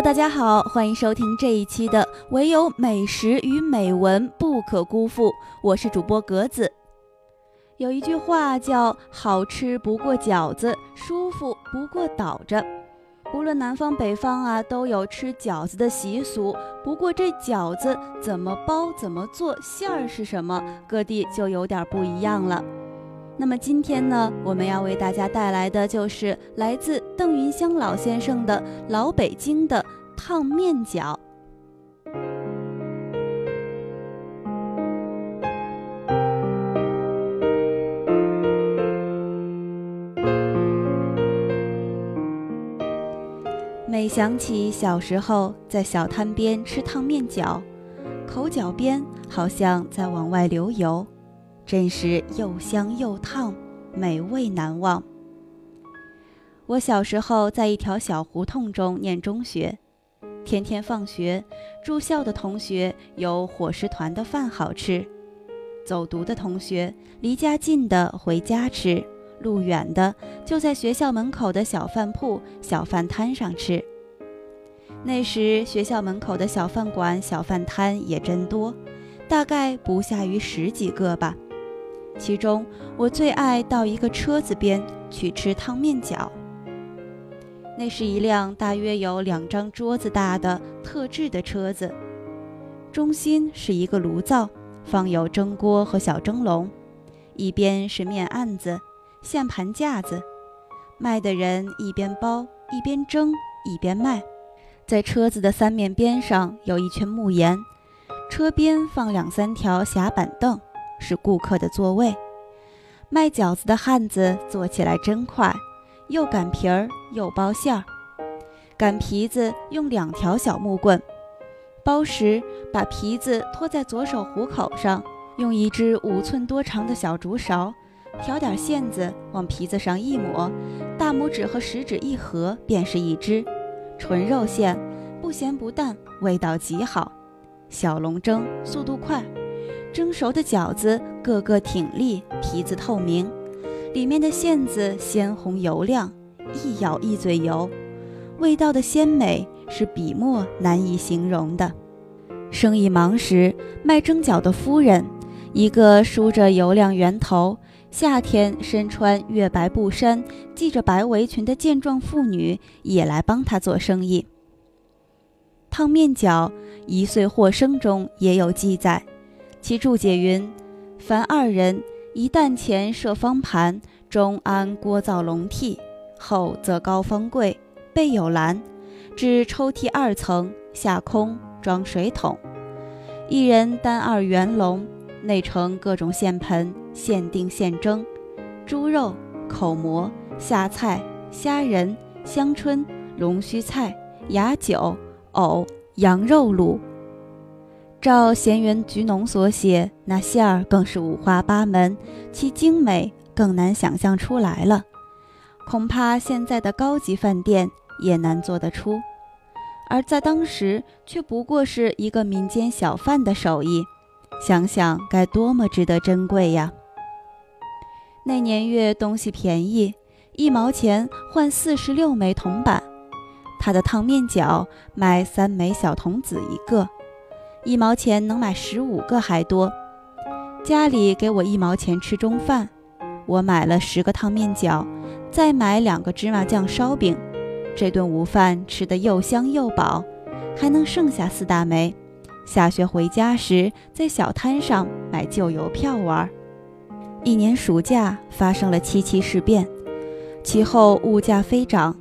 大家好，欢迎收听这一期的《唯有美食与美文不可辜负》，我是主播格子。有一句话叫“好吃不过饺子，舒服不过倒着”。无论南方北方啊，都有吃饺子的习俗。不过这饺子怎么包、怎么做、馅儿是什么，各地就有点不一样了。那么今天呢，我们要为大家带来的就是来自邓云香老先生的老北京的烫面饺。每想起小时候在小摊边吃烫面饺，口角边好像在往外流油，真是又香又烫，美味难忘。我小时候在一条小胡同中念中学，天天放学，住校的同学有伙食团的饭好吃，走读的同学离家近的回家吃。路远的就在学校门口的小饭铺、小饭摊上吃。那时学校门口的小饭馆、小饭摊也真多，大概不下于十几个吧。其中我最爱到一个车子边去吃汤面饺。那是一辆大约有两张桌子大的特制的车子，中心是一个炉灶，放有蒸锅和小蒸笼，一边是面案子。线盘架子，卖的人一边包一边蒸一边卖。在车子的三面边上有一圈木沿，车边放两三条狭板凳，是顾客的座位。卖饺子的汉子做起来真快，又擀皮儿又包馅儿。擀皮子用两条小木棍，包时把皮子托在左手虎口上，用一只五寸多长的小竹勺。挑点线子往皮子上一抹，大拇指和食指一合，便是一只纯肉馅，不咸不淡，味道极好。小笼蒸，速度快，蒸熟的饺子个个挺立，皮子透明，里面的馅子鲜红油亮，一咬一嘴油，味道的鲜美是笔墨难以形容的。生意忙时，卖蒸饺的夫人，一个梳着油亮圆头。夏天身穿月白布衫、系着白围裙的健壮妇女也来帮他做生意。烫面饺一岁获生中也有记载，其注解云：“凡二人，一担前设方盘，中安锅灶笼屉，后则高方柜，背有栏，至抽屉二层，下空装水桶，一人担二圆笼。”内盛各种现盆，现订现蒸，猪肉、口蘑、下菜、虾仁、香椿、龙须菜、芽酒、藕、羊肉卤。照咸园菊农所写，那馅儿更是五花八门，其精美更难想象出来了。恐怕现在的高级饭店也难做得出，而在当时却不过是一个民间小贩的手艺。想想该多么值得珍贵呀！那年月东西便宜，一毛钱换四十六枚铜板。他的烫面饺卖三枚小铜子一个，一毛钱能买十五个还多。家里给我一毛钱吃中饭，我买了十个烫面饺，再买两个芝麻酱烧饼，这顿午饭吃得又香又饱，还能剩下四大枚。下学回家时，在小摊上买旧邮票玩。一年暑假发生了七七事变，其后物价飞涨。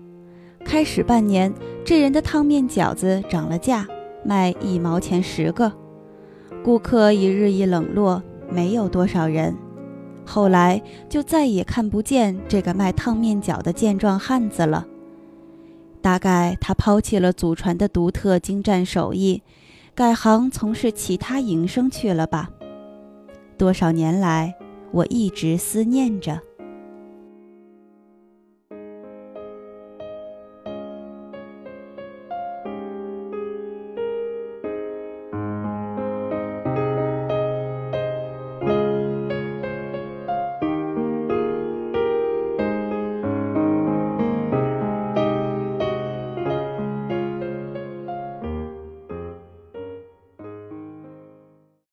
开始半年，这人的烫面饺子涨了价，卖一毛钱十个。顾客已日益冷落，没有多少人。后来就再也看不见这个卖烫面饺的健壮汉子了。大概他抛弃了祖传的独特精湛手艺。改行从事其他营生去了吧？多少年来，我一直思念着。